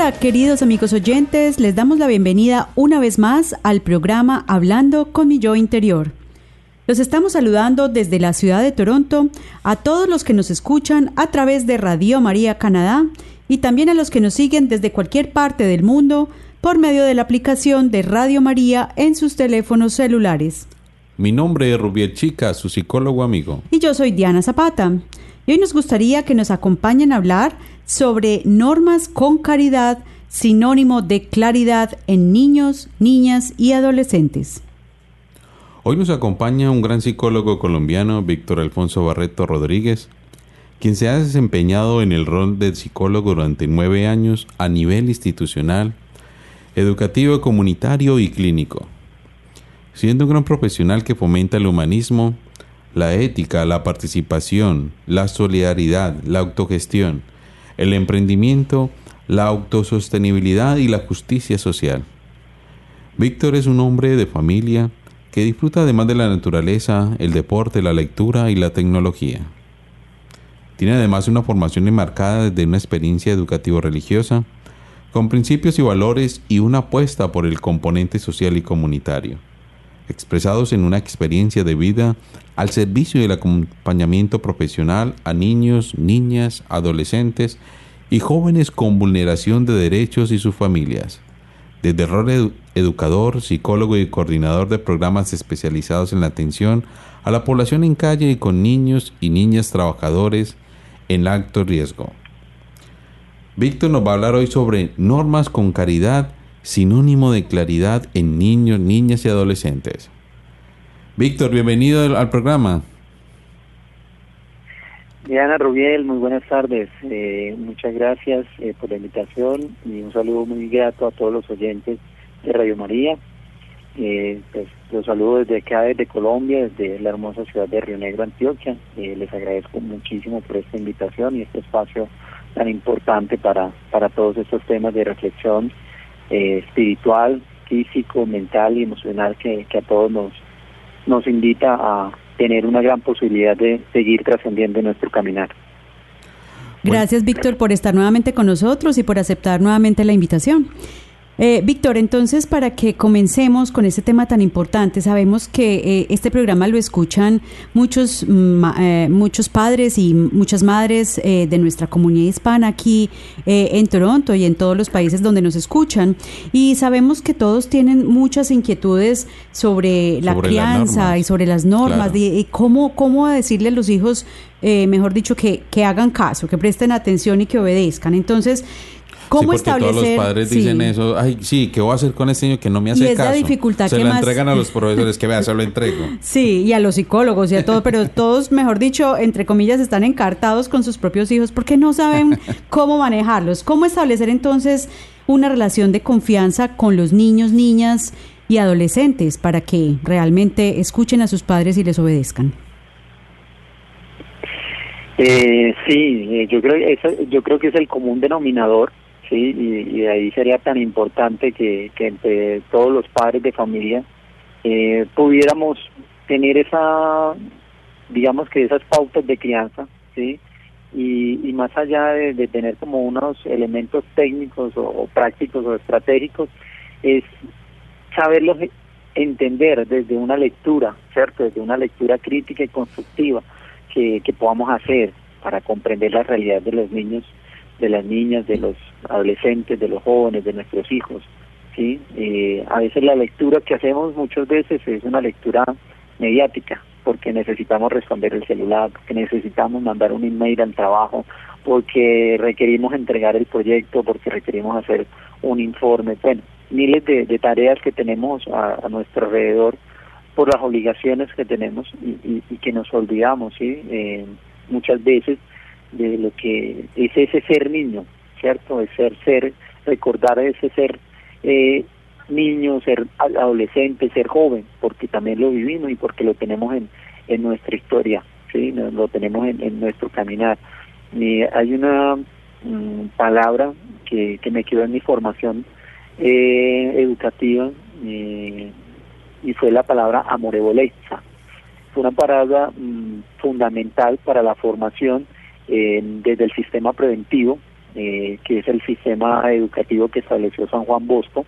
Hola queridos amigos oyentes, les damos la bienvenida una vez más al programa Hablando con mi yo interior. Los estamos saludando desde la ciudad de Toronto a todos los que nos escuchan a través de Radio María Canadá y también a los que nos siguen desde cualquier parte del mundo por medio de la aplicación de Radio María en sus teléfonos celulares. Mi nombre es Rubiel Chica, su psicólogo amigo. Y yo soy Diana Zapata. Hoy nos gustaría que nos acompañen a hablar sobre normas con caridad, sinónimo de claridad en niños, niñas y adolescentes. Hoy nos acompaña un gran psicólogo colombiano, Víctor Alfonso Barreto Rodríguez, quien se ha desempeñado en el rol de psicólogo durante nueve años a nivel institucional, educativo, comunitario y clínico, siendo un gran profesional que fomenta el humanismo, la ética, la participación, la solidaridad, la autogestión, el emprendimiento, la autosostenibilidad y la justicia social. Víctor es un hombre de familia que disfruta además de la naturaleza, el deporte, la lectura y la tecnología. Tiene además una formación enmarcada desde una experiencia educativo-religiosa, con principios y valores y una apuesta por el componente social y comunitario expresados en una experiencia de vida al servicio del acompañamiento profesional a niños, niñas, adolescentes y jóvenes con vulneración de derechos y sus familias. Desde el rol educador, psicólogo y coordinador de programas especializados en la atención a la población en calle y con niños y niñas trabajadores en alto riesgo. Víctor nos va a hablar hoy sobre normas con caridad sinónimo de claridad en niños, niñas y adolescentes. Víctor, bienvenido al programa. Diana Rubiel, muy buenas tardes. Eh, muchas gracias eh, por la invitación y un saludo muy grato a todos los oyentes de Radio María. Eh, pues los saludo desde acá, desde Colombia, desde la hermosa ciudad de Río Negro, Antioquia. les agradezco muchísimo por esta invitación y este espacio tan importante para, para todos estos temas de reflexión eh, espiritual, físico, mental y emocional que, a todos nos, nos invita a tener una gran posibilidad de seguir trascendiendo nuestro caminar. Gracias, Víctor, por estar nuevamente con nosotros y por aceptar nuevamente la invitación. Eh, Víctor, entonces para que comencemos con este tema tan importante, sabemos que eh, este programa lo escuchan muchos, eh, muchos padres y muchas madres de nuestra comunidad hispana aquí en Toronto y en todos los países donde nos escuchan. Y sabemos que todos tienen muchas inquietudes sobre la crianza y sobre las normas y cómo, cómo decirle a los hijos, mejor dicho, que, que hagan caso, que presten atención y que obedezcan. Entonces, ¿Cómo sí, porque Todos los padres dicen eso. Ay, sí, ¿qué voy a hacer con este niño que no me hace y es caso? La dificultad se lo entregan a los profesores que vea, se lo entrego. Sí, y a los psicólogos y a todo, pero todos, mejor dicho, entre comillas, están encartados con sus propios hijos porque no saben cómo manejarlos. ¿Cómo establecer entonces una relación de confianza con los niños, niñas y adolescentes para que realmente escuchen a sus padres y les obedezcan? Eh, sí, eh, yo creo, yo creo que es el común denominador sí y, de ahí sería tan importante que, que entre todos los padres de familia eh, pudiéramos tener esa digamos que esas pautas de crianza sí y, y más allá de, tener como unos elementos técnicos o, prácticos o estratégicos es saberlos entender desde una lectura cierto desde una lectura crítica y constructiva que, que podamos hacer para comprender la realidad de los niños de las niñas, de los adolescentes, de los jóvenes, de nuestros hijos, ¿sí? Eh, a veces la lectura que hacemos muchas veces es una lectura mediática, porque necesitamos responder el celular, porque necesitamos mandar un email al trabajo, porque requerimos entregar el proyecto, porque requerimos hacer un informe, bueno, miles de, tareas que tenemos a, nuestro alrededor por las obligaciones que tenemos y, que nos olvidamos, ¿sí? Eh, muchas veces de lo que es ese ser niño, ¿cierto? De ser, ser, recordar ese ser eh, niño, ser adolescente, ser joven, porque también lo vivimos y porque lo tenemos en, en nuestra historia, ¿sí? Lo tenemos en, nuestro caminar. Hay una mm, palabra que, que me quedó en mi formación eh, educativa eh, y fue la palabra amorevoleza. Fue una palabra mm, fundamental para la formación eh, desde el sistema preventivo, que es el sistema educativo que estableció San Juan Bosco,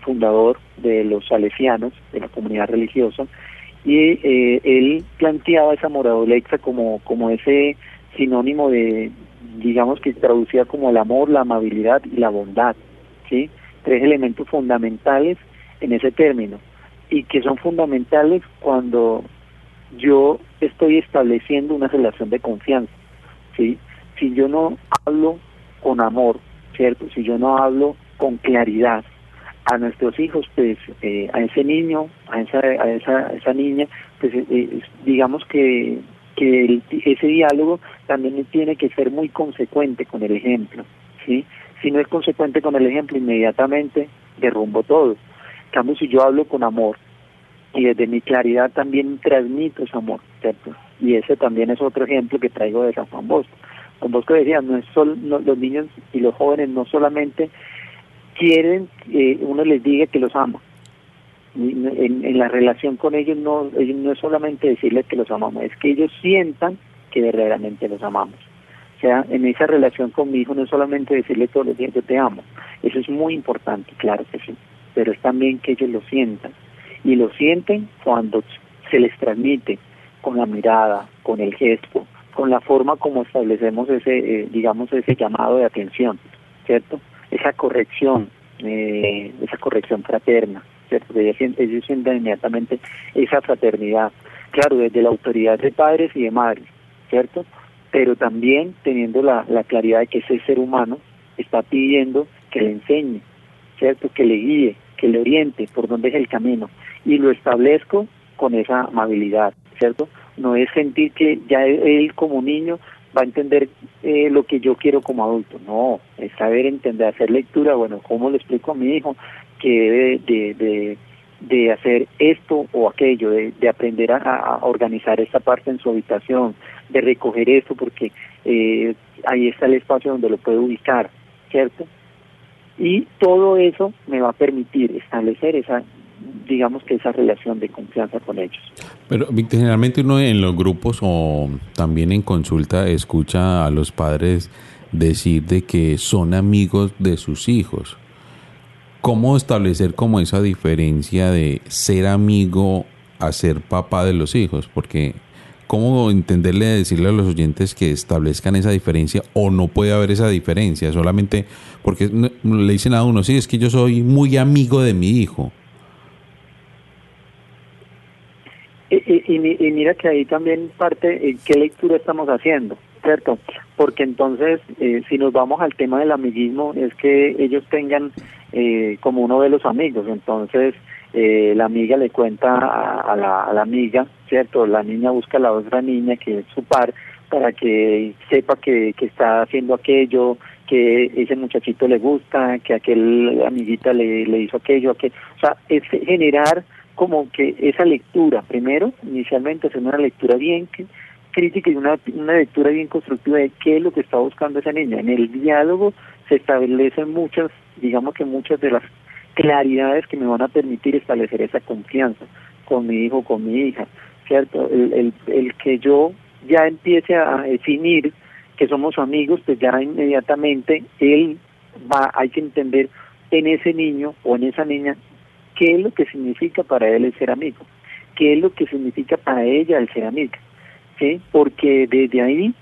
fundador de los salesianos, de la comunidad religiosa, y él planteaba esa amorevoleza como, como ese sinónimo de, digamos que traducía como el amor, la amabilidad y la bondad, ¿sí? tres elementos fundamentales en ese término y que son fundamentales cuando yo estoy estableciendo una relación de confianza, ¿sí? Si yo no hablo con amor, ¿cierto? Si yo no hablo con claridad a nuestros hijos, pues eh, a ese niño, a esa, a esa, esa niña, pues eh, digamos que, que ese diálogo también tiene que ser muy consecuente con el ejemplo, ¿sí? Si no es consecuente con el ejemplo, inmediatamente derrumbo todo. En cambio, si yo hablo con amor y desde mi claridad también transmito ese amor, ¿cierto? Y ese también es otro ejemplo que traigo de San Juan Bosco. Juan Bosco decía, no es solo, los niños y los jóvenes no solamente quieren que uno les diga que los ama. En, en la relación con ellos no, ellos no es solamente decirles que los amamos, es que ellos sientan que verdaderamente los amamos. O sea, en esa relación con mi hijo no es solamente decirle todos los días yo te amo, eso es muy importante, claro que sí, pero es también que ellos lo sientan. Y lo sienten cuando se les transmite con la mirada, con el gesto, con la forma como establecemos ese, eh, digamos, ese llamado de atención, ¿cierto? Esa corrección, eh, esa corrección fraterna, ¿cierto? Ellos, ellos sienten inmediatamente esa fraternidad, claro, desde la autoridad de padres y de madres, ¿cierto? pero también teniendo la, claridad de que ese ser humano está pidiendo que le enseñe, ¿cierto? Que le guíe, que le oriente por dónde es el camino. Y lo establezco con esa amabilidad, ¿cierto? No es sentir que ya él como niño va a entender eh, lo que yo quiero como adulto. No, es saber entender, hacer lectura, bueno, ¿cómo le explico a mi hijo que debe de, de, hacer esto o aquello, de, de aprender a, organizar esta parte en su habitación, de recoger esto porque eh, ahí está el espacio donde lo puedo ubicar, ¿cierto? Y todo eso me va a permitir establecer esa, digamos que esa relación de confianza con ellos. Pero generalmente uno en los grupos o también en consulta escucha a los padres decir de que son amigos de sus hijos. ¿Cómo establecer como esa diferencia de ser amigo a ser papá de los hijos? Porque ¿cómo entenderle, decirle a los oyentes que establezcan esa diferencia o no puede haber esa diferencia? Solamente porque le dicen a uno, sí, es que yo soy muy amigo de mi hijo. Y, mira que ahí también parte, ¿qué lectura estamos haciendo? ¿Cierto? Porque entonces, eh, si nos vamos al tema del amiguismo, es que ellos tengan eh, como uno de los amigos. Entonces, eh, la amiga le cuenta a, la, a, la, amiga, ¿cierto? La niña busca a la otra niña, que es su par, para que sepa que, que está haciendo aquello, que ese muchachito le gusta, que aquel amiguita le, le hizo aquello, aquello. O sea, es generar como que esa lectura, primero, inicialmente hacer una lectura bien crítica y una, una lectura bien constructiva de qué es lo que está buscando esa niña. En el diálogo se establecen muchas digamos que muchas de las claridades que me van a permitir establecer esa confianza con mi hijo, con mi hija, ¿cierto? El, el, el que yo ya empiece a definir que somos amigos, pues ya inmediatamente él va, hay que entender en ese niño o en esa niña qué es lo que significa para él el ser amigo, qué es lo que significa para ella el ser amiga, ¿sí? Porque desde ahí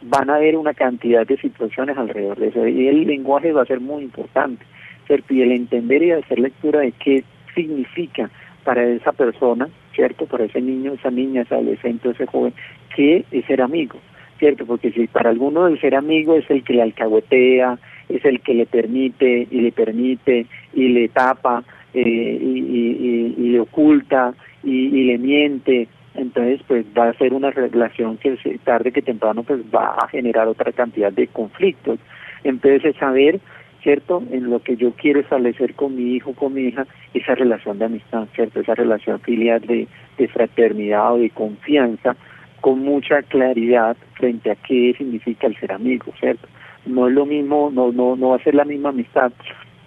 van a haber una cantidad de situaciones alrededor de eso y el lenguaje va a ser muy importante, ¿cierto? Y el entender y hacer lectura de qué significa para esa persona, ¿cierto? Para ese niño, esa niña, ese adolescente, ese joven, qué es ser amigo, ¿cierto? Porque si para alguno el ser amigo es el que le alcahuetea, es el que le permite y le permite y le tapa eh, y, y, le oculta y, le miente, entonces pues va a ser una relación que tarde que temprano pues va a generar otra cantidad de conflictos. Entonces es saber, ¿cierto? En lo que yo quiero establecer con mi hijo, con mi hija, esa relación de amistad, ¿cierto? Esa relación filial de, de fraternidad o de confianza con mucha claridad frente a qué significa el ser amigo, ¿cierto? No es lo mismo, no, no, no va a ser la misma amistad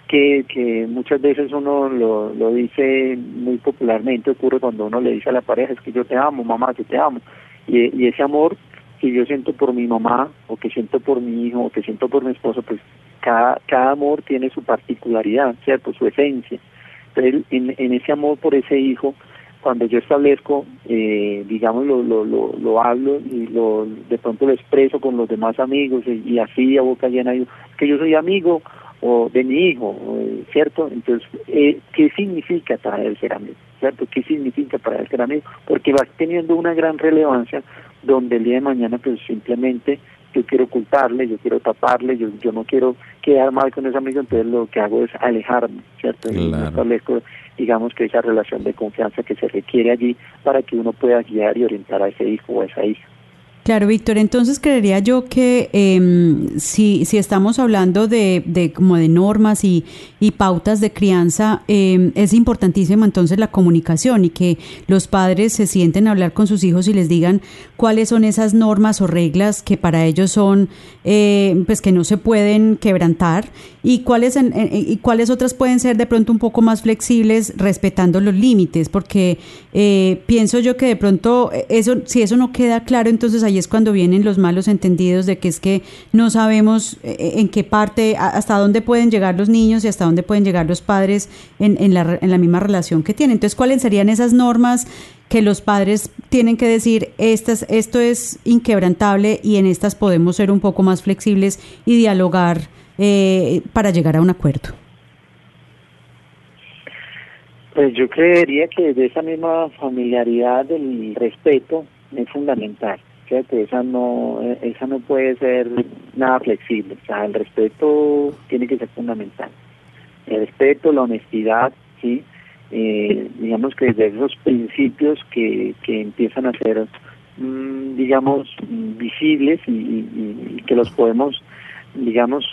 que, que muchas veces uno lo, lo dice muy popularmente, ocurre cuando uno le dice a la pareja, es que yo te amo, mamá, yo te amo. Y, ese amor que yo siento por mi mamá, o que siento por mi hijo, o que siento por mi esposo, pues cada, cada amor tiene su particularidad, ¿cierto? Su esencia. Entonces, en, en ese amor por ese hijo, cuando yo establezco, eh, digamos, lo, lo, lo, lo, hablo y lo de pronto lo expreso con los demás amigos y, así a boca llena, digo, que yo soy amigo o de mi hijo, ¿cierto? Entonces, eh, ¿qué significa para él ser amigo? ¿Cierto? ¿Qué significa para él ser amigo? Porque va teniendo una gran relevancia donde el día de mañana pues simplemente yo quiero ocultarle, yo quiero taparle, yo, yo no quiero quedar mal con ese amigo, entonces lo que hago es alejarme, ¿cierto? Y establezco, digamos que esa relación de confianza que se requiere allí para que uno pueda guiar y orientar a ese hijo o a esa hija. Claro, Víctor, entonces creería yo que eh, si, si estamos hablando de, de como de normas y, y pautas de crianza, eh, es importantísimo entonces la comunicación y que los padres se sienten a hablar con sus hijos y les digan cuáles son esas normas o reglas que para ellos son, eh, pues que no se pueden quebrantar y cuáles, y cuáles otras pueden ser de pronto un poco más flexibles respetando los límites, porque eh, pienso yo que de pronto eso, si eso no queda claro, entonces y es cuando vienen los malos entendidos de que es que no sabemos eh, eh, en qué parte, hasta dónde pueden llegar los niños y hasta dónde pueden llegar los padres en, en, la, en la misma relación que tienen. Entonces, ¿cuáles serían esas normas que los padres tienen que decir, estas, esto es inquebrantable y en estas podemos ser un poco más flexibles y dialogar eh, para llegar a un acuerdo? Pues yo creería que de esa misma familiaridad del respeto es fundamental que esa no, esa no puede ser nada flexible. O sea, el respeto tiene que ser fundamental. El respeto, la honestidad, sí, eh, digamos que desde esos principios que, que empiezan a ser, mm, digamos, visibles y, que los podemos, digamos,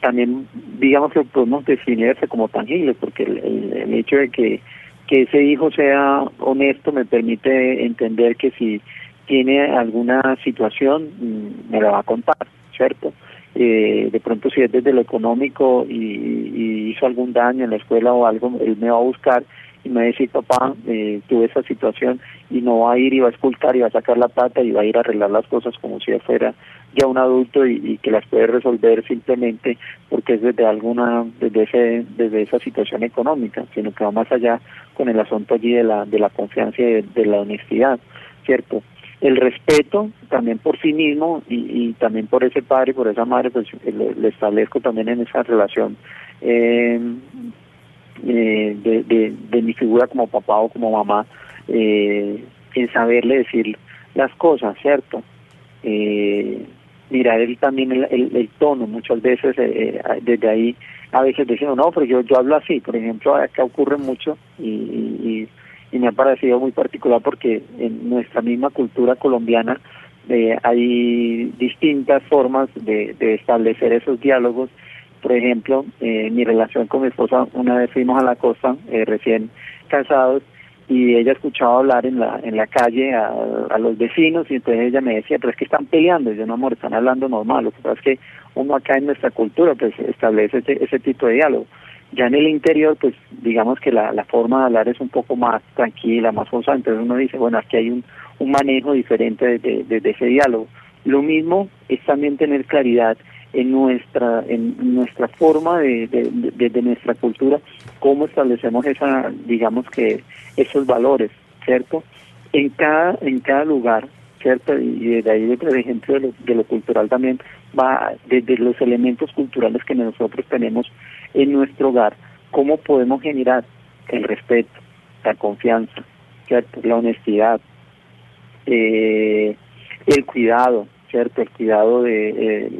también, digamos que podemos definirse como tangibles, porque el, el hecho de que que ese hijo sea honesto me permite entender que si tiene alguna situación, mm, me la va a contar, ¿cierto? Eh, de pronto si es desde lo económico y, hizo algún daño en la escuela o algo, él me va a buscar y me va a decir, papá, eh, tuve esa situación y no va a ir y va a escultar y va a sacar la pata y va a ir a arreglar las cosas como si fuera ya un adulto y, que las puede resolver simplemente porque es desde alguna, desde ese, desde esa situación económica, sino que va más allá con el asunto allí de la, de la confianza y de la honestidad, ¿cierto? el respeto también por sí mismo y, también por ese padre, por esa madre, pues le, establezco también en esa relación eh, eh, de, de, mi figura como papá o como mamá, eh, en saberle decir las cosas, ¿cierto? Eh, mirar él también el, el, tono, muchas veces desde ahí a veces decimos, no, pero yo, yo hablo así, por ejemplo, acá ocurre mucho y, y y me ha parecido muy particular porque en nuestra misma cultura colombiana eh, hay distintas formas de, de, establecer esos diálogos. Por ejemplo, eh, mi relación con mi esposa, una vez fuimos a la costa, eh, recién casados, y ella escuchaba hablar en la en la calle a, a, los vecinos y entonces ella me decía, pero es que están peleando. Yo, no, amor, están hablando normal. Lo que pasa es que uno acá en nuestra cultura pues establece ese, ese tipo de diálogo. Ya en el interior, pues digamos que la, la forma de hablar es un poco más tranquila, más forzada, entonces uno dice, bueno, aquí hay un, un manejo diferente de, de, ese diálogo. Lo mismo es también tener claridad en nuestra en nuestra forma de, de, de, nuestra cultura cómo establecemos esa digamos que esos valores cierto en cada en cada lugar cierto y desde ahí por ejemplo de lo, de lo cultural también va desde los elementos culturales que nosotros tenemos en nuestro hogar, ¿cómo podemos generar el respeto, la confianza, ¿cierto? la honestidad, eh, el cuidado, ¿cierto? El cuidado de... Eh,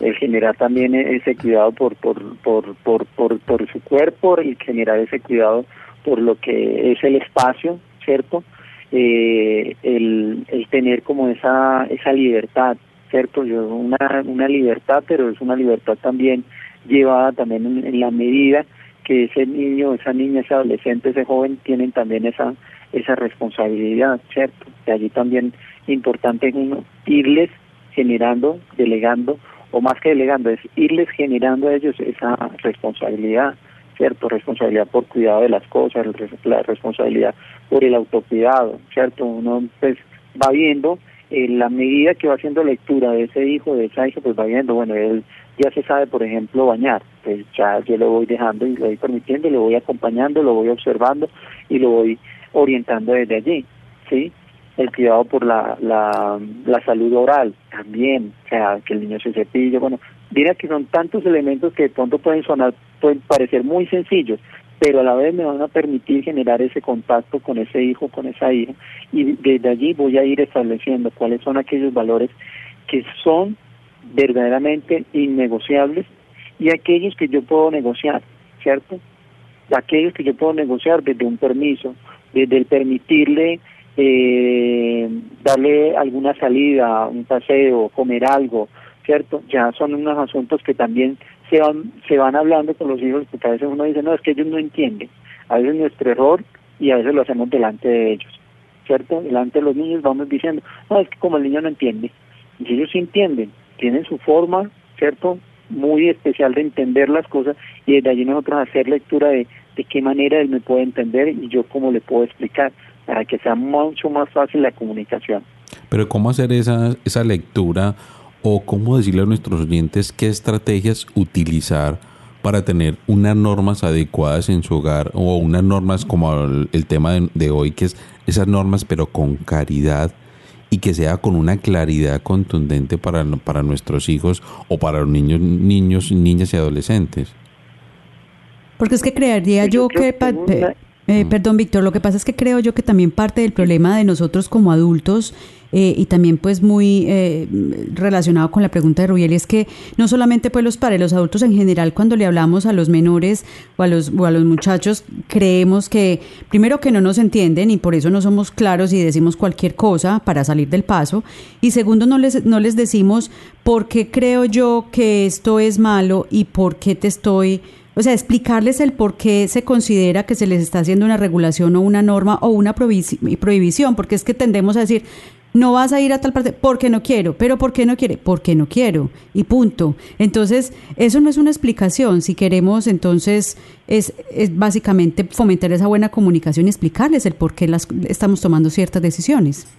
el generar también ese cuidado por por, por, por, por, por su cuerpo y generar ese cuidado por lo que es el espacio, ¿cierto? Eh, el, el tener como esa esa libertad, ¿cierto? Yo una, una libertad, pero es una libertad también llevada también en, la medida que ese niño, esa niña, ese adolescente, ese joven tienen también esa esa responsabilidad, ¿cierto? Y allí también importante es uno irles generando, delegando, o más que delegando, es irles generando a ellos esa responsabilidad, ¿cierto? Responsabilidad por cuidado de las cosas, la responsabilidad por el autocuidado, ¿cierto? Uno pues va viendo en la medida que va haciendo lectura de ese hijo, de esa hija, pues va viendo, bueno, él ya se sabe, por ejemplo, bañar, pues ya yo lo voy dejando y lo voy permitiendo, lo voy acompañando, lo voy observando y lo voy orientando desde allí, ¿sí? El cuidado por la, la, la salud oral también, o sea, que el niño se cepille, bueno, mira que son tantos elementos que de pronto pueden sonar, pueden parecer muy sencillos, pero a la vez me van a permitir generar ese contacto con ese hijo, con esa hija, y desde allí voy a ir estableciendo cuáles son aquellos valores que son verdaderamente innegociables y aquellos que yo puedo negociar, ¿cierto? Aquellos que yo puedo negociar desde un permiso, desde el permitirle eh, darle alguna salida, un paseo, comer algo, ¿cierto? Ya son unos asuntos que también se van, se van hablando con los hijos, porque a veces uno dice, no, es que ellos no entienden. A veces nuestro error y a veces lo hacemos delante de ellos, ¿cierto? Delante de los niños vamos diciendo, no, es que como el niño no entiende. Y ellos sí entienden, tienen su forma, ¿cierto? Muy especial de entender las cosas y desde allí nosotros hacer lectura de, de qué manera él me puede entender y yo cómo le puedo explicar para que sea mucho más fácil la comunicación. Pero ¿cómo hacer esa, esa lectura o cómo decirle a nuestros oyentes qué estrategias utilizar para tener unas normas adecuadas en su hogar o unas normas como el, tema de, de, hoy, que es esas normas pero con caridad y que sea con una claridad contundente para, para nuestros hijos o para los niños, niños, niñas y adolescentes? Porque es que crearía yo, que... Eh, perdón, Víctor, lo que pasa es que creo yo que también parte del problema de nosotros como adultos eh, y también pues muy eh, relacionado con la pregunta de Rubiel es que no solamente pues los padres, los adultos en general cuando le hablamos a los menores o a los, o a los muchachos creemos que primero que no nos entienden y por eso no somos claros y decimos cualquier cosa para salir del paso. Y segundo no les, no les decimos por qué creo yo que esto es malo y por qué te estoy o sea, explicarles el por qué se considera que se les está haciendo una regulación o una norma o una prohibición, porque es que tendemos a decir, no vas a ir a tal parte porque no quiero, pero ¿por qué no quiere? Porque no quiero y punto. Entonces, eso no es una explicación. Si queremos, entonces, es, es básicamente fomentar esa buena comunicación y explicarles el por qué las, estamos tomando ciertas decisiones.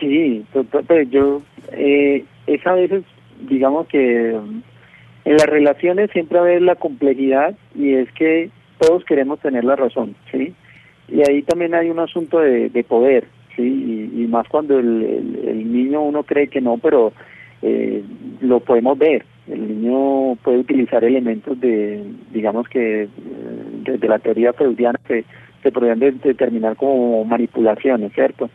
Sí, pues yo, eh, es a veces, digamos que en las relaciones siempre va a haber la complejidad y es que todos queremos tener la razón, ¿sí? Y ahí también hay un asunto de, poder, ¿sí? Y, más cuando el, niño uno cree que no, pero eh, lo podemos ver. El niño puede utilizar elementos de, digamos que, desde de la teoría freudiana que se podrían determinar como manipulaciones, ¿cierto?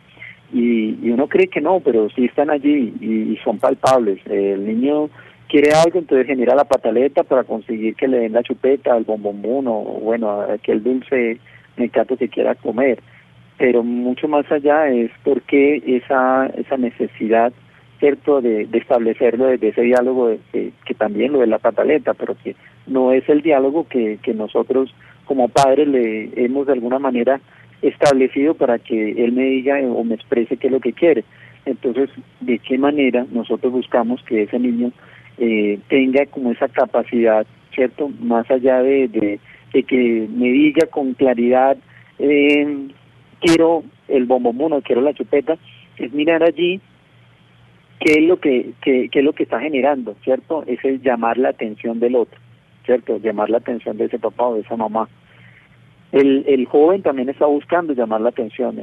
Y, uno cree que no, pero sí están allí y son palpables. El niño quiere algo, entonces genera la pataleta para conseguir que le den la chupeta, el bombombón o, bueno, aquel dulce mecato que quiera comer. Pero mucho más allá es porque esa, esa necesidad, ¿cierto?, de, de establecerlo desde ese diálogo que, también lo de la pataleta, pero que no es el diálogo que, que nosotros como padres le hemos de alguna manera establecido para que él me diga o me exprese qué es lo que quiere. Entonces, ¿de qué manera nosotros buscamos que ese niño eh, tenga como esa capacidad, ¿cierto? Más allá de, de, que me diga con claridad, eh, quiero el bombomuno, quiero la chupeta, es mirar allí qué es lo que, qué, es lo que está generando, ¿cierto? Es llamar la atención del otro, ¿cierto? Llamar la atención de ese papá o de esa mamá. El, el joven también está buscando llamar la atención,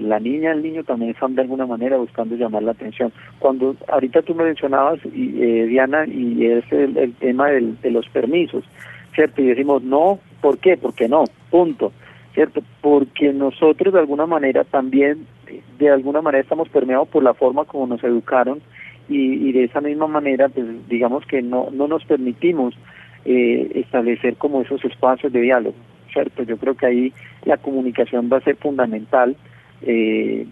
la niña, el niño también están de alguna manera buscando llamar la atención. Cuando ahorita tú me mencionabas, y, eh, Diana, y es el, tema del, de los permisos, ¿cierto? Y decimos, no, ¿por qué? Porque no, punto, ¿cierto? Porque nosotros de alguna manera también, de alguna manera estamos permeados por la forma como nos educaron y, y de esa misma manera, pues digamos que no, no nos permitimos eh, establecer como esos espacios de diálogo. ¿Cierto? Yo creo que ahí la comunicación va a ser fundamental eh,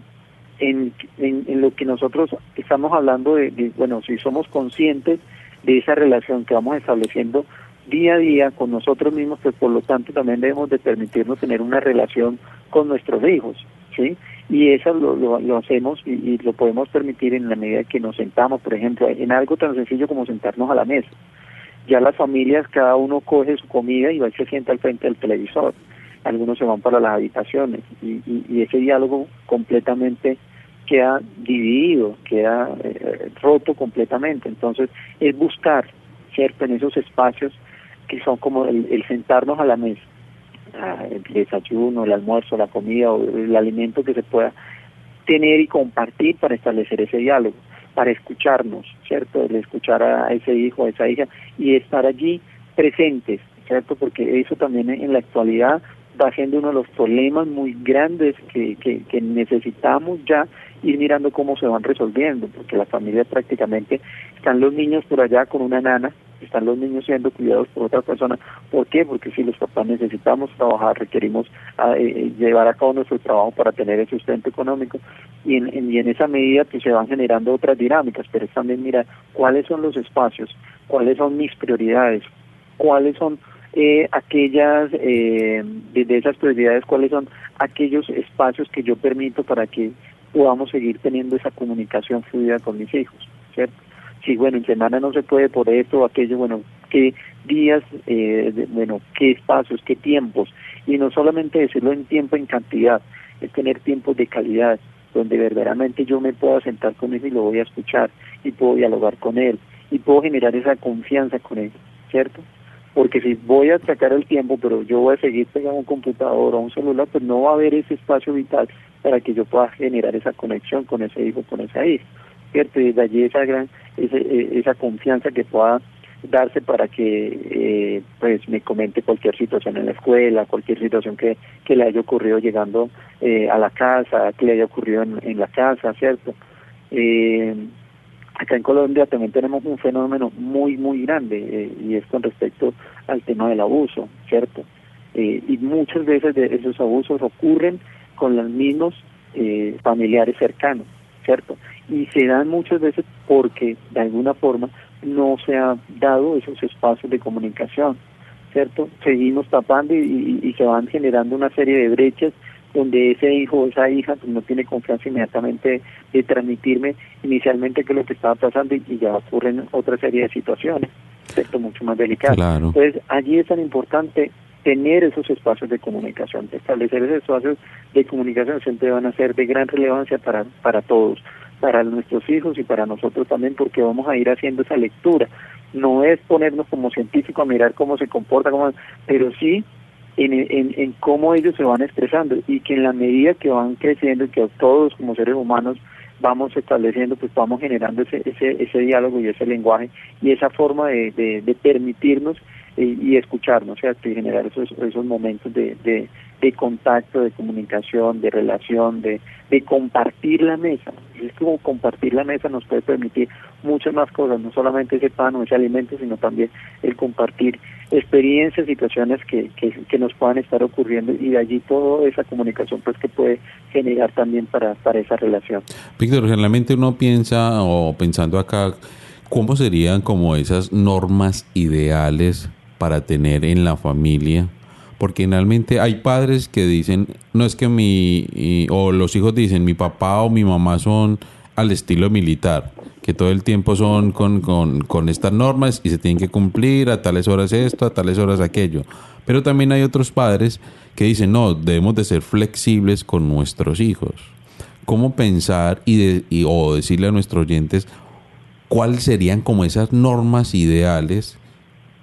en, en, lo que nosotros estamos hablando de, bueno, si somos conscientes de esa relación que vamos estableciendo día a día con nosotros mismos, pues por lo tanto también debemos de permitirnos tener una relación con nuestros hijos, ¿sí? Y eso lo, lo, hacemos y, y, lo podemos permitir en la medida que nos sentamos, por ejemplo, en algo tan sencillo como sentarnos a la mesa ya las familias cada uno coge su comida y va y se sienta al frente del televisor. Algunos se van para las habitaciones y, y, ese diálogo completamente queda dividido, queda eh, roto completamente. Entonces es buscar, ¿cierto?, en esos espacios que son como el, sentarnos a la mesa, el desayuno, el almuerzo, la comida o el alimento que se pueda tener y compartir para establecer ese diálogo para escucharnos, ¿cierto? El escuchar a ese hijo, a esa hija y estar allí presentes, ¿cierto? Porque eso también en la actualidad va siendo uno de los problemas muy grandes que, que, que necesitamos ya ir mirando cómo se van resolviendo, porque la familia prácticamente están los niños por allá con una nana, están los niños siendo cuidados por otra persona. ¿Por qué? Porque si los papás necesitamos trabajar, requerimos ah, eh, eh, llevar a cabo nuestro trabajo para tener el sustento económico y en, y en esa medida pues se van generando otras dinámicas, pero es también mira cuáles son los espacios, cuáles son mis prioridades, cuáles son eh, aquellas, eh, de esas prioridades, cuáles son aquellos espacios que yo permito para que podamos seguir teniendo esa comunicación fluida con mis hijos, ¿cierto? Si, bueno, en semana no se puede por esto o aquello, bueno, qué días, eh, bueno, qué espacios, qué tiempos, y no solamente decirlo en tiempo, en cantidad, es tener tiempos de calidad, donde verdaderamente yo me pueda sentar con él y lo voy a escuchar, y puedo dialogar con él, y puedo generar esa confianza con él, ¿cierto? porque si voy a sacar el tiempo, pero yo voy a seguir pegando un computador o un celular, pues no va a haber ese espacio vital para que yo pueda generar esa conexión con ese hijo, con esa hija, ¿cierto? Y de allí esa gran, eh, esa confianza que pueda darse para que eh, pues me comente cualquier situación en la escuela, cualquier situación que, que le haya ocurrido llegando eh, a la casa, que le haya ocurrido en, la casa, ¿cierto? Eh, Acá en Colombia también tenemos un fenómeno muy, muy grande eh, y es con respecto al tema del abuso, ¿cierto? Eh, y muchas veces de esos abusos ocurren con los mismos familiares cercanos, ¿cierto? Y se dan muchas veces porque de alguna forma no se han dado esos espacios de comunicación, ¿cierto? Seguimos tapando y, y se van generando una serie de brechas donde ese hijo o esa hija pues, no tiene confianza inmediatamente de transmitirme inicialmente qué es lo que estaba pasando y, ya ocurren otra serie de situaciones, esto mucho más delicado. Entonces, allí es tan importante tener esos espacios de comunicación, establecer esos espacios de comunicación siempre van a ser de gran relevancia para, para todos, para nuestros hijos y para nosotros también, porque vamos a ir haciendo esa lectura. No es ponernos como científico a mirar cómo se comporta, cómo, pero sí en, en, en, cómo ellos se van expresando y que en la medida que van creciendo y que todos como seres humanos vamos estableciendo, pues vamos generando ese, ese, ese diálogo y ese lenguaje y esa forma de, de, permitirnos eh, y escucharnos, o sea, que generar esos, esos momentos de, contacto, de comunicación, de relación, de, de compartir la mesa. Es como compartir la mesa nos puede permitir muchas más cosas, no solamente ese pan o ese alimento, sino también el compartir experiencias, situaciones que, que, nos puedan estar ocurriendo y de allí toda esa comunicación pues que puede generar también para, para esa relación. Víctor, generalmente uno piensa o pensando acá, ¿cómo serían como esas normas ideales para tener en la familia? Porque generalmente hay padres que dicen, no es que mi, o los hijos dicen, mi papá o mi mamá son al estilo militar que todo el tiempo son con, con, con, estas normas y se tienen que cumplir a tales horas esto, a tales horas aquello. Pero también hay otros padres que dicen, no, debemos de ser flexibles con nuestros hijos. ¿Cómo pensar y, y o decirle a nuestros oyentes cuáles serían como esas normas ideales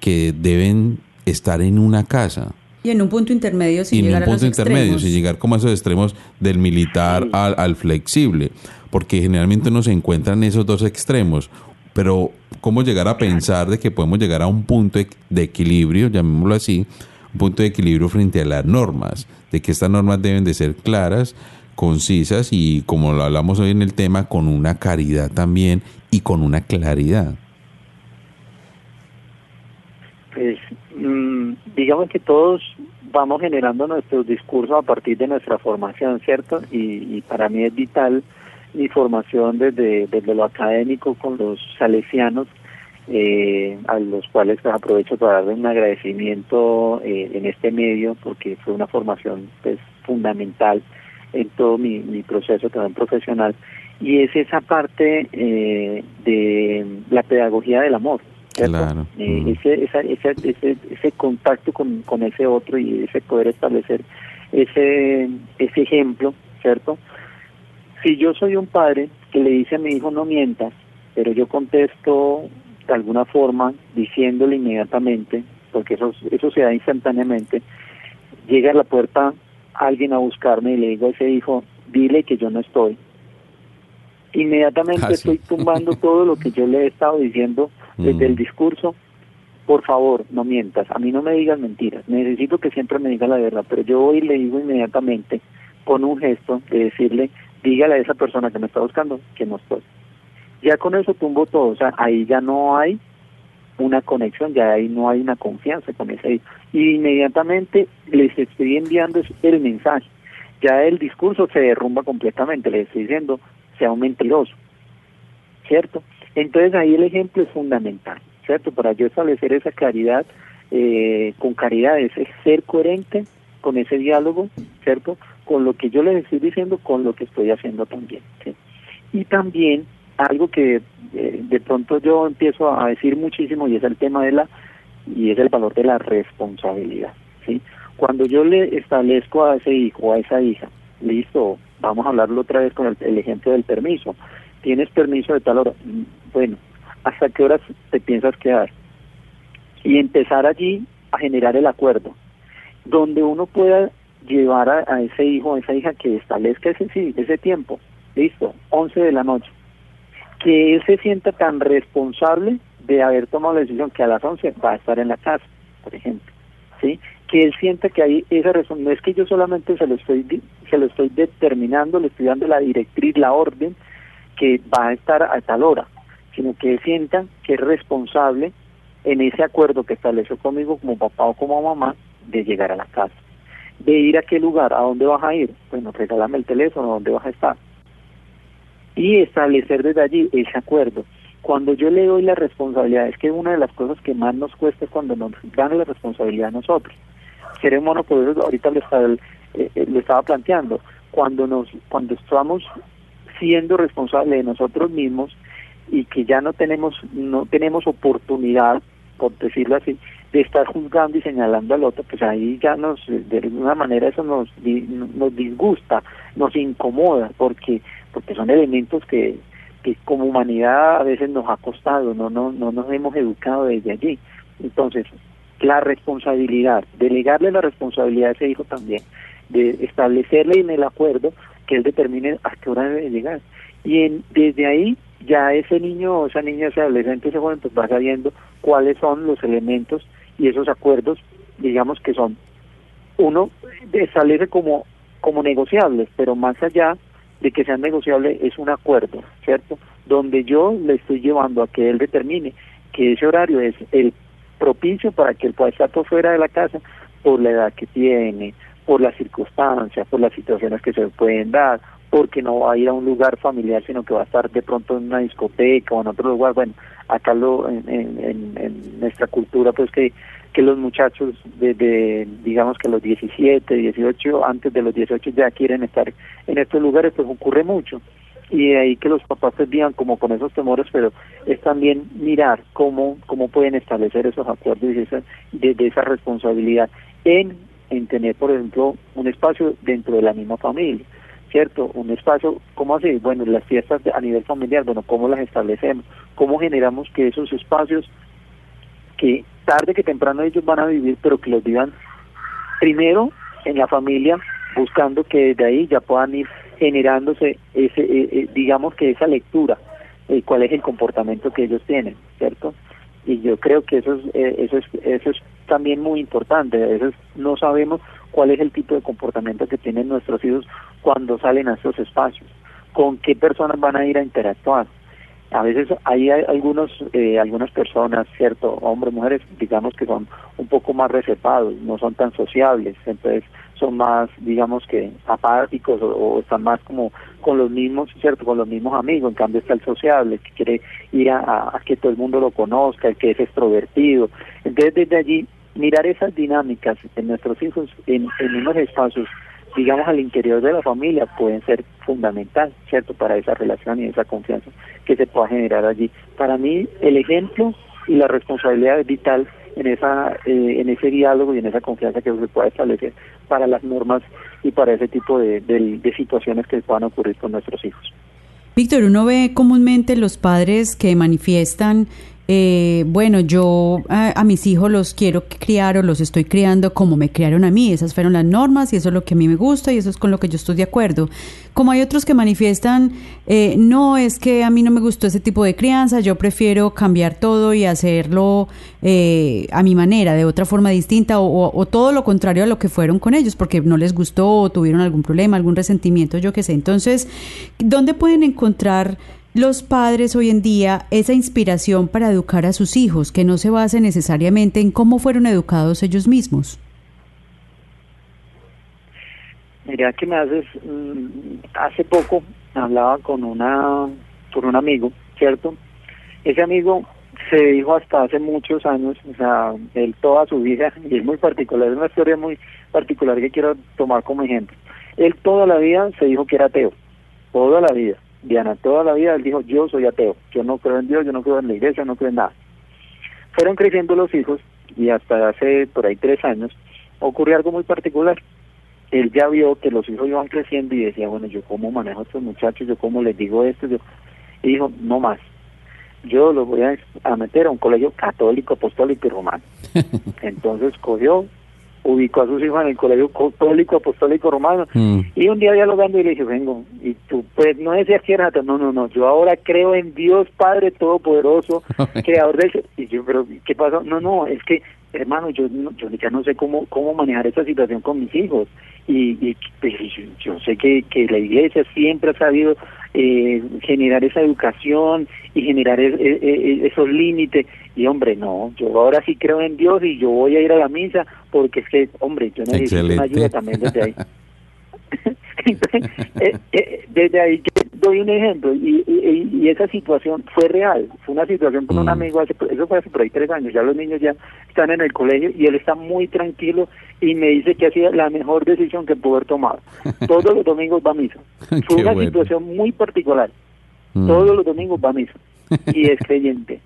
que deben estar en una casa? Y en un punto intermedio sin llegar en un punto intermedio, sin llegar como a esos extremos del militar al, al, flexible, porque generalmente uno se encuentra en esos dos extremos. Pero cómo llegar a pensar de que podemos llegar a un punto de equilibrio, llamémoslo así, un punto de equilibrio frente a las normas, de que estas normas deben de ser claras, concisas y como lo hablamos hoy en el tema, con una caridad también y con una claridad. Pues mm, digamos que todos vamos generando nuestros discursos a partir de nuestra formación, ¿cierto? Y, para mí es vital mi formación desde, desde lo académico con los salesianos, eh, a los cuales pues, aprovecho para darle un agradecimiento eh, en este medio porque fue una formación pues fundamental en todo mi, mi proceso también profesional y es esa parte eh, de la pedagogía del amor Claro. Eh, mm. ese, ese, ese, ese, contacto con, con ese otro y ese poder establecer ese, ese ejemplo, ¿cierto? Si yo soy un padre que le dice a mi hijo no mientas, pero yo contesto de alguna forma diciéndole inmediatamente, porque eso, eso se da instantáneamente, llega a la puerta alguien a buscarme y le digo a ese hijo, dile que yo no estoy. Inmediatamente ah, estoy tumbando todo lo que yo le he estado diciendo desde el mm. discurso, por favor, no mientas, a mí no me digas mentiras, necesito que siempre me digas la verdad, pero yo hoy le digo inmediatamente con un gesto de decirle, dígale a esa persona que me está buscando que no estoy. Ya con eso tumbo todo, o sea, ahí ya no hay una conexión, ya ahí no hay una confianza con ese hijo. Y inmediatamente les estoy enviando el mensaje. Ya el discurso se derrumba completamente, les estoy diciendo, sea un mentiroso, ¿cierto? Entonces ahí el ejemplo es fundamental, ¿cierto? Para yo establecer esa claridad, eh, con caridad es ser coherente con ese diálogo, ¿cierto? Con lo que yo les estoy diciendo, con lo que estoy haciendo también. ¿sí? Y también algo que eh, de pronto yo empiezo a decir muchísimo y es el tema de la y es el valor de la responsabilidad, ¿sí? Cuando yo le establezco a ese hijo o a esa hija, listo, vamos a hablarlo otra vez con el ejemplo del permiso tienes permiso de tal hora. Bueno, ¿hasta qué horas te piensas quedar? Y empezar allí a generar el acuerdo, donde uno pueda llevar a, ese hijo o a esa hija que establezca ese, ese tiempo. Listo, 11 de la noche. Que él se sienta tan responsable de haber tomado la decisión que a las 11 va a estar en la casa, por ejemplo. ¿Sí? que él sienta que hay esa razón, no es que yo solamente se lo estoy se lo estoy determinando, le estoy dando la directriz, la orden, que va a estar a tal hora, sino que sientan que es responsable en ese acuerdo que estableció conmigo como papá o como mamá de llegar a la casa. De ir a qué lugar, a dónde vas a ir, bueno, regálame el teléfono, dónde vas a estar. Y establecer desde allí ese acuerdo. Cuando yo le doy la responsabilidad, es que una de las cosas que más nos cuesta es cuando nos dan la responsabilidad a nosotros. Ser monopoderoso, ahorita lo estaba, eh, eh, lo estaba planteando, cuando nos cuando estamos siendo responsable de nosotros mismos y que ya no tenemos no tenemos oportunidad por decirlo así de estar juzgando y señalando al otro pues ahí ya nos de alguna manera eso nos nos disgusta nos incomoda porque porque son elementos que que como humanidad a veces nos ha costado no no no nos hemos educado desde allí entonces la responsabilidad delegarle la responsabilidad a ese hijo también de establecerle en el acuerdo que él determine a qué hora debe llegar. Y en, desde ahí ya ese niño o esa niña, ese adolescente, ese joven, pues va sabiendo cuáles son los elementos y esos acuerdos, digamos que son, uno establece como, como negociables, pero más allá de que sean negociables es un acuerdo, ¿cierto? Donde yo le estoy llevando a que él determine que ese horario es el propicio para que él pueda estar por fuera de la casa por la edad que tiene, por las circunstancias, por las situaciones que se pueden dar, porque no va a ir a un lugar familiar, sino que va a estar de pronto en una discoteca o en otro lugar. Bueno, acá lo, en, en, nuestra cultura, pues que, que los muchachos de, digamos que los 17, 18, antes de los 18 ya quieren estar en estos lugares, pues ocurre mucho. Y de ahí que los papás se vivan como con esos temores, pero es también mirar cómo, cómo pueden establecer esos acuerdos y esa, de esa responsabilidad en en tener, por ejemplo, un espacio dentro de la misma familia, ¿cierto? Un espacio, ¿cómo así? Bueno, las fiestas a nivel familiar, bueno, ¿cómo las establecemos? ¿Cómo generamos que esos espacios que tarde que temprano ellos van a vivir, pero que los vivan primero en la familia, buscando que desde ahí ya puedan ir generándose ese, eh, eh, digamos que esa lectura, eh, cuál es el comportamiento que ellos tienen, ¿cierto? Y yo creo que eso es, eso es, eso es también muy importante. A veces no sabemos cuál es el tipo de comportamiento que tienen nuestros hijos cuando salen a estos espacios, con qué personas van a ir a interactuar. A veces hay algunos, eh, algunas personas, cierto, hombres, mujeres, digamos que son un poco más reservados, no son tan sociables, entonces son más, digamos que apáticos o, están más como con los mismos, cierto, con los mismos amigos. En cambio está el sociable, que quiere ir a, a que todo el mundo lo conozca, el que es extrovertido. Entonces desde allí mirar esas dinámicas en nuestros hijos en, en unos espacios, digamos, al interior de la familia, pueden ser fundamental, ¿cierto?, para esa relación y esa confianza que se pueda generar allí. Para mí, el ejemplo y la responsabilidad es vital en esa eh, en ese diálogo y en esa confianza que se pueda establecer para las normas y para ese tipo de, de situaciones que puedan ocurrir con nuestros hijos. Víctor, uno ve comúnmente los padres que manifiestan eh, bueno, yo a, mis hijos los quiero criar o los estoy criando como me criaron a mí, esas fueron las normas y eso es lo que a mí me gusta y eso es con lo que yo estoy de acuerdo. Como hay otros que manifiestan, eh, no es que a mí no me gustó ese tipo de crianza, yo prefiero cambiar todo y hacerlo eh, a mi manera, de otra forma distinta o, o, todo lo contrario a lo que fueron con ellos, porque no les gustó o tuvieron algún problema, algún resentimiento, yo qué sé. Entonces, ¿dónde pueden encontrar los padres hoy en día esa inspiración para educar a sus hijos, que no se base necesariamente en cómo fueron educados ellos mismos? Mira que me haces, mm, hace poco hablaba con una, con un amigo, ¿cierto? Ese amigo se dijo hasta hace muchos años, o sea, él toda su vida, y es muy particular, es una historia muy particular que quiero tomar como ejemplo. Él toda la vida se dijo que era ateo, toda la vida. Diana, toda la vida él dijo, yo soy ateo, yo no creo en Dios, yo no creo en la iglesia, no creo en nada. Fueron creciendo los hijos y hasta hace por ahí tres años ocurrió algo muy particular. Él ya vio que los hijos iban creciendo y decía, bueno, yo cómo manejo a estos muchachos, yo cómo les digo esto, yo... y dijo, no más, yo los voy a, a meter a un colegio católico, apostólico y romano. Entonces cogió, ubicó a sus hijos en el colegio católico apostólico romano mm. y un día dialogando y le dije vengo y tú pues no decías que era no no no yo ahora creo en Dios Padre todopoderoso creador del y yo pero qué pasó no no es que hermano yo yo ya no sé cómo cómo manejar esta situación con mis hijos y, y pues, yo, sé que que la iglesia siempre ha sabido eh, generar esa educación y generar esos límites. Y hombre, no, yo ahora sí creo en Dios y yo voy a ir a la misa porque es que, hombre, yo necesito una ayuda también desde ahí. Eh, eh, desde ahí doy un ejemplo y, y, esa situación fue real, fue una situación con un mm. amigo, hace, eso fue hace por ahí tres años, ya los niños ya están en el colegio y él está muy tranquilo y me dice que ha sido la mejor decisión que pudo haber tomado. Todos los domingos va a misa. Fue una situación muy particular. Mm. Todos los domingos va a misa y es creyente.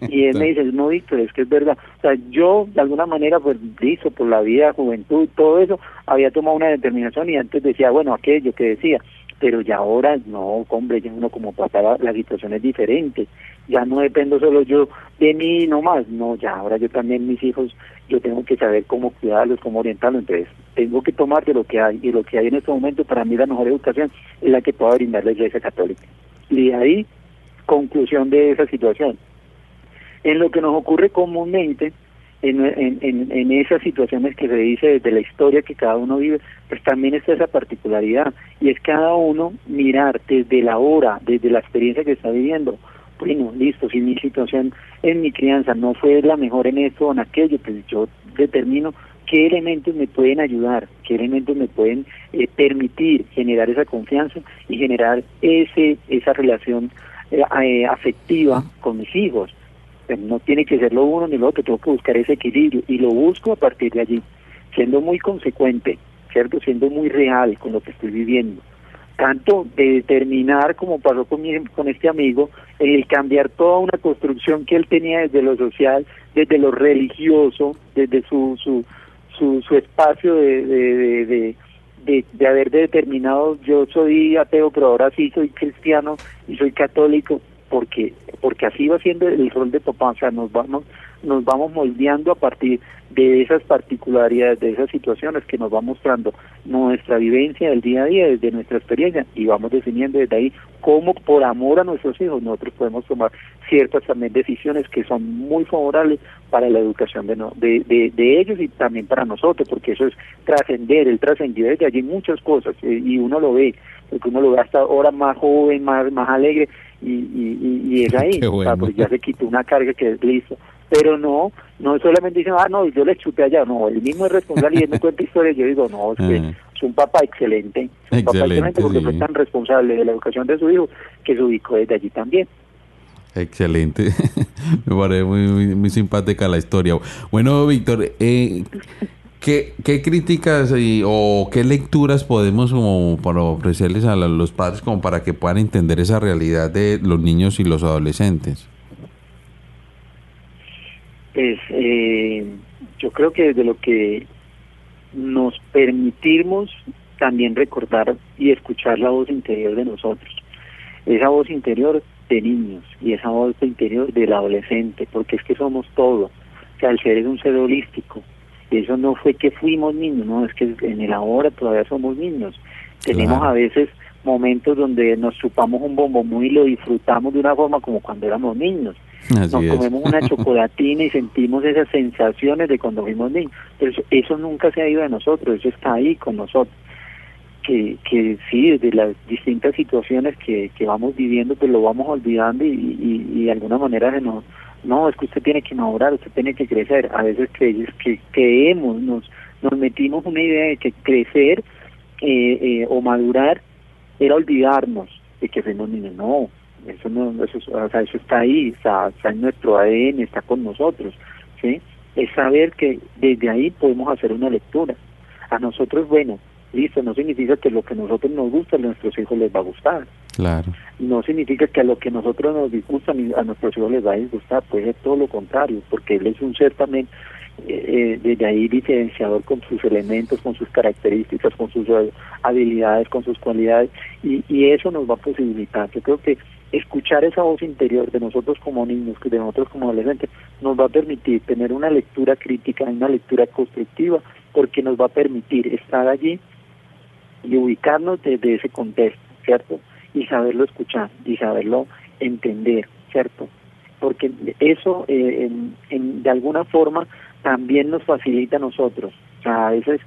Y él me dice, no, Víctor, es que es verdad. O sea, yo de alguna manera, pues, listo, por la vida, juventud, todo eso, había tomado una determinación y antes decía, bueno, aquello que decía, pero ya ahora no, hombre, ya uno como papá la, situación es diferente, ya no dependo solo yo de mí nomás, no, ya ahora yo también mis hijos, yo tengo que saber cómo cuidarlos, cómo orientarlos, entonces tengo que tomar de lo que hay y lo que hay en este momento para mí la mejor educación es la que pueda brindar la Iglesia Católica. Y ahí, conclusión de esa situación. En lo que nos ocurre comúnmente, en, en, en, esas situaciones que se dice desde la historia que cada uno vive, pues también está esa particularidad y es cada uno mirar desde la hora, desde la experiencia que está viviendo. Bueno, listo, si mi situación en mi crianza no fue la mejor en esto o en aquello, pues yo determino qué elementos me pueden ayudar, qué elementos me pueden eh, permitir generar esa confianza y generar ese esa relación eh, eh, afectiva con mis hijos no tiene que ser lo uno ni lo otro, tengo que buscar ese equilibrio y lo busco a partir de allí, siendo muy consecuente, ¿cierto? Siendo muy real con lo que estoy viviendo. Tanto de determinar, como pasó con, mi, con este amigo, el cambiar toda una construcción que él tenía desde lo social, desde lo religioso, desde su, su, su, su espacio de, de, de, de, de haber determinado, yo soy ateo, pero ahora sí soy cristiano y soy católico, porque porque así va siendo el rol de papá, o sea, nos vamos nos vamos moldeando a partir de esas particularidades, de esas situaciones que nos va mostrando nuestra vivencia del día a día, desde nuestra experiencia, y vamos definiendo desde ahí cómo por amor a nuestros hijos nosotros podemos tomar ciertas también decisiones que son muy favorables para la educación de, de, de, ellos y también para nosotros, porque eso es trascender, el trascendido desde allí muchas cosas, eh, y uno lo ve, porque uno lo ve hasta ahora más joven, más, más alegre, y, y, y es ahí, ya se quitó una carga que es listo pero no, no solamente dicen, ah, no, yo le chupé allá, no, el mismo es responsable y él me cuenta historias, yo digo, no, es, que mm. es un papá excelente, un papá excelente porque fue tan responsable de la educación de su hijo que se ubicó desde allí también. Excelente, me parece muy, muy, simpática la historia. Bueno, Víctor, eh, ¿qué, ¿qué, críticas y, o qué lecturas podemos como para ofrecerles a los padres como para que puedan entender esa realidad de los niños y los adolescentes? Pues eh, yo creo que desde lo que nos permitimos también recordar y escuchar la voz interior de nosotros, esa voz interior de niños y esa voz interior del adolescente, porque es que somos todo, o sea, el ser es un ser holístico, y eso no fue que fuimos niños, no, es que en el ahora todavía somos niños, tenemos a veces momentos donde nos chupamos un bombomú y lo disfrutamos de una forma como cuando éramos niños, nos comemos una chocolatina y sentimos esas sensaciones de cuando fuimos niños. Pero eso, nunca se ha ido de nosotros, eso está ahí con nosotros. Que, que sí, desde las distintas situaciones que, que vamos viviendo, pues lo vamos olvidando y, y, de alguna manera se nos, no, es que usted tiene que mejorar, usted tiene que crecer. A veces crees que creemos, nos, nos metimos una idea de que crecer eh, eh, o madurar era olvidarnos de que fuimos niños. No, eso no eso, o sea, eso está ahí está, en nuestro ADN está con nosotros sí es saber que desde ahí podemos hacer una lectura. A nosotros bueno listo no significa que lo que a nosotros nos gusta a nuestros hijos les va a gustar. Claro. No significa que a lo que a nosotros nos disgusta a nuestros hijos les va a disgustar puede ser todo lo contrario porque él es un ser también eh, desde ahí diferenciador con sus elementos, con sus características, con sus habilidades, con sus cualidades, y, y eso nos va a posibilitar. Yo creo que escuchar esa voz interior de nosotros como niños, de nosotros como adolescentes, nos va a permitir tener una lectura crítica, una lectura constructiva, porque nos va a permitir estar allí y ubicarnos desde ese contexto, ¿cierto? Y saberlo escuchar y saberlo entender, ¿cierto? Porque eso eh, en, de alguna forma también nos facilita a nosotros. O sea, a veces,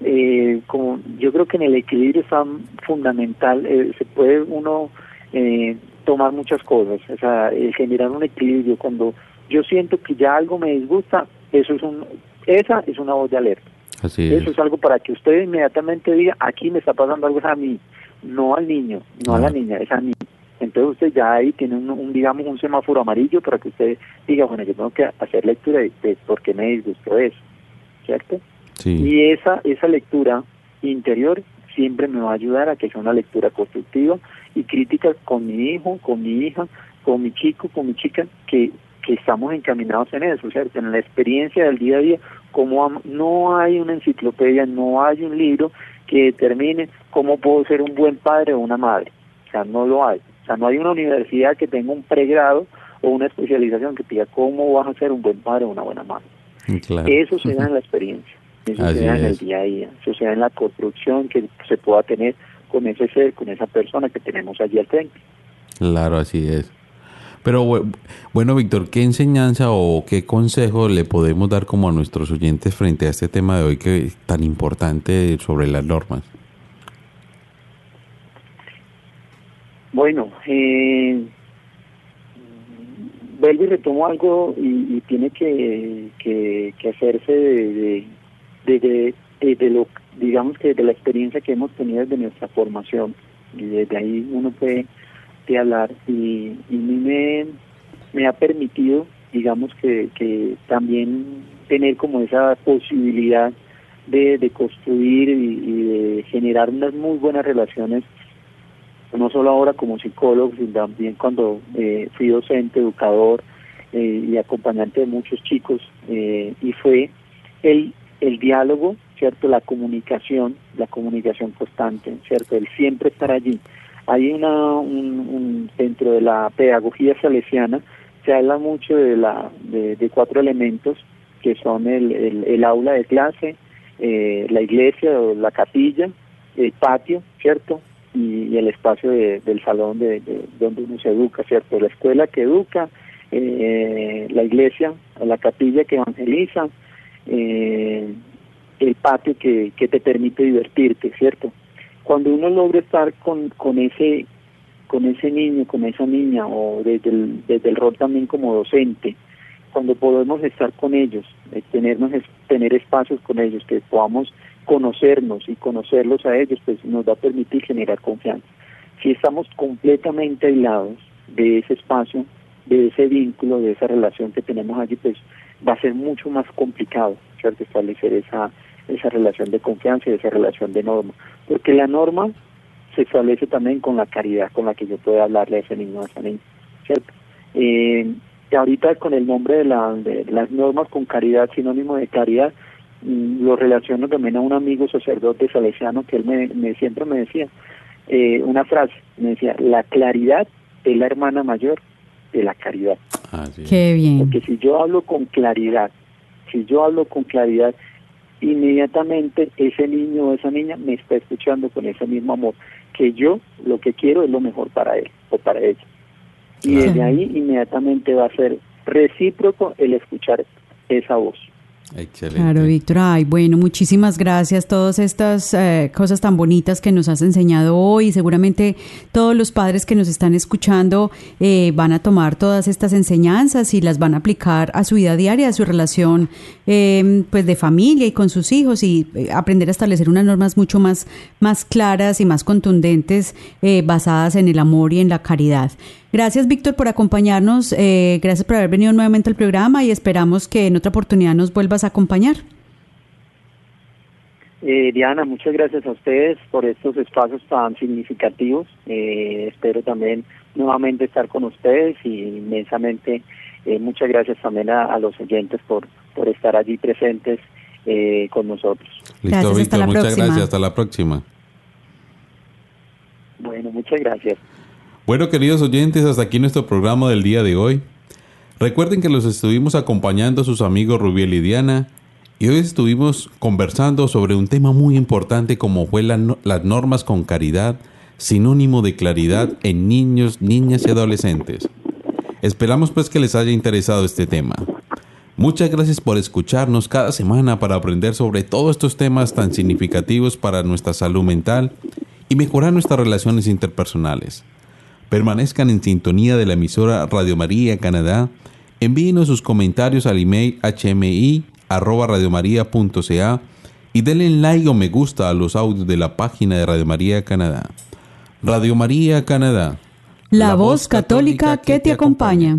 eh, como yo creo que en el equilibrio es fundamental, eh, se puede uno eh, tomar muchas cosas, o sea, eh, generar un equilibrio. Cuando yo siento que ya algo me disgusta, eso es un, esa es una voz de alerta. Así Eso es algo para que usted inmediatamente diga, aquí me está pasando algo a mí, no al niño, no a la niña, es a mí. Entonces usted ya ahí tiene un, digamos un semáforo amarillo para que usted diga, bueno, yo tengo que hacer lectura de, por qué me disgustó eso, ¿cierto? Sí. Y esa esa lectura interior siempre me va a ayudar a que sea una lectura constructiva y crítica con mi hijo, con mi hija, con mi chico, con mi chica, que, que estamos encaminados en eso, ¿cierto? En la experiencia del día a día, como no hay una enciclopedia, no hay un libro que determine cómo puedo ser un buen padre o una madre, o sea, no lo hay. O sea, no hay una universidad que tenga un pregrado o una especialización que diga cómo vas a ser un buen padre o una buena madre. Eso se da en la experiencia, eso se da en el día a día, eso se da en la construcción que se pueda tener con ese ser, con esa persona que tenemos allí al frente. Claro, así es. Pero bueno, Víctor, ¿qué enseñanza o qué consejo le podemos dar como a nuestros oyentes frente a este tema de hoy que es tan importante sobre las normas? Bueno, eh, vuelvo y retomo algo y, tiene que, que, hacerse de, de, de, lo digamos que de la experiencia que hemos tenido desde nuestra formación y desde ahí uno puede hablar y, y me, me ha permitido digamos que, que también tener como esa posibilidad de, de construir y, de generar unas muy buenas relaciones no solo ahora como psicólogo sino también cuando eh, fui docente educador eh, y acompañante de muchos chicos eh, y fue el el diálogo, ¿cierto? La comunicación, la comunicación constante, ¿cierto? El siempre estar allí. Hay una, un, dentro de la pedagogía salesiana se habla mucho de, la, de, cuatro elementos que son el, el, aula de clase, eh, la iglesia o la capilla, el patio, ¿cierto? Y, el espacio del salón de, donde uno se educa, ¿cierto? La escuela que educa, eh, la iglesia, la capilla que evangeliza, eh, el patio que, que te permite divertirte, ¿cierto? Cuando uno logra estar con, con ese con ese niño, con esa niña, o desde el, desde el rol también como docente, cuando podemos estar con ellos, eh, tenernos, tener espacios con ellos, que podamos conocernos y conocerlos a ellos, pues nos va a permitir generar confianza. Si estamos completamente aislados de ese espacio, de ese vínculo, de esa relación que tenemos allí, pues va a ser mucho más complicado, ¿cierto? Establecer esa, esa relación de confianza y esa relación de norma. Porque la norma se establece también con la caridad con la que yo puedo hablarle a ese niño, a esa niña, ¿cierto? Eh, ahorita con el nombre de, la, de las normas con caridad, sinónimo de caridad, mm, lo relaciono también a un amigo sacerdote salesiano que él me, siempre me decía eh, una frase, me decía, la claridad es la hermana mayor de la caridad. Ah, Qué bien. Porque si yo hablo con claridad, si yo hablo con claridad, inmediatamente ese niño o esa niña me está escuchando con ese mismo amor, que yo lo que quiero es lo mejor para él o para ella. Y desde ahí inmediatamente va a ser recíproco el escuchar esa voz. Excelente. Claro, Víctor. Ay, bueno, muchísimas gracias. Todas estas eh, cosas tan bonitas que nos has enseñado hoy. Seguramente todos los padres que nos están escuchando eh, van a tomar todas estas enseñanzas y las van a aplicar a su vida diaria, a su relación eh, pues de familia y con sus hijos y aprender a establecer unas normas mucho más, más claras y más contundentes basadas en el amor y en la caridad. Gracias, Víctor, por acompañarnos. Eh, gracias por haber venido nuevamente al programa y esperamos que en otra oportunidad nos vuelvas a acompañar. Eh, Diana, muchas gracias a ustedes por estos espacios tan significativos. Eh, espero también nuevamente estar con ustedes y inmensamente muchas gracias también a, los oyentes por, por estar allí presentes con nosotros. Listo, Víctor, muchas gracias. Hasta la próxima. Bueno, muchas gracias. Bueno, queridos oyentes, hasta aquí nuestro programa del día de hoy. Recuerden que los estuvimos acompañando a sus amigos Rubiel y Diana y hoy estuvimos conversando sobre un tema muy importante como fue las normas con caridad, sinónimo de claridad en niños, niñas y adolescentes. Esperamos pues que les haya interesado este tema. Muchas gracias por escucharnos cada semana para aprender sobre todos estos temas tan significativos para nuestra salud mental y mejorar nuestras relaciones interpersonales. Permanezcan en sintonía de la emisora Radio María Canadá. Envíenos sus comentarios al email hmi@radiomaria.ca y denle like o me gusta a los audios de la página de Radio María Canadá. Radio María Canadá. La, voz católica, que, te acompaña.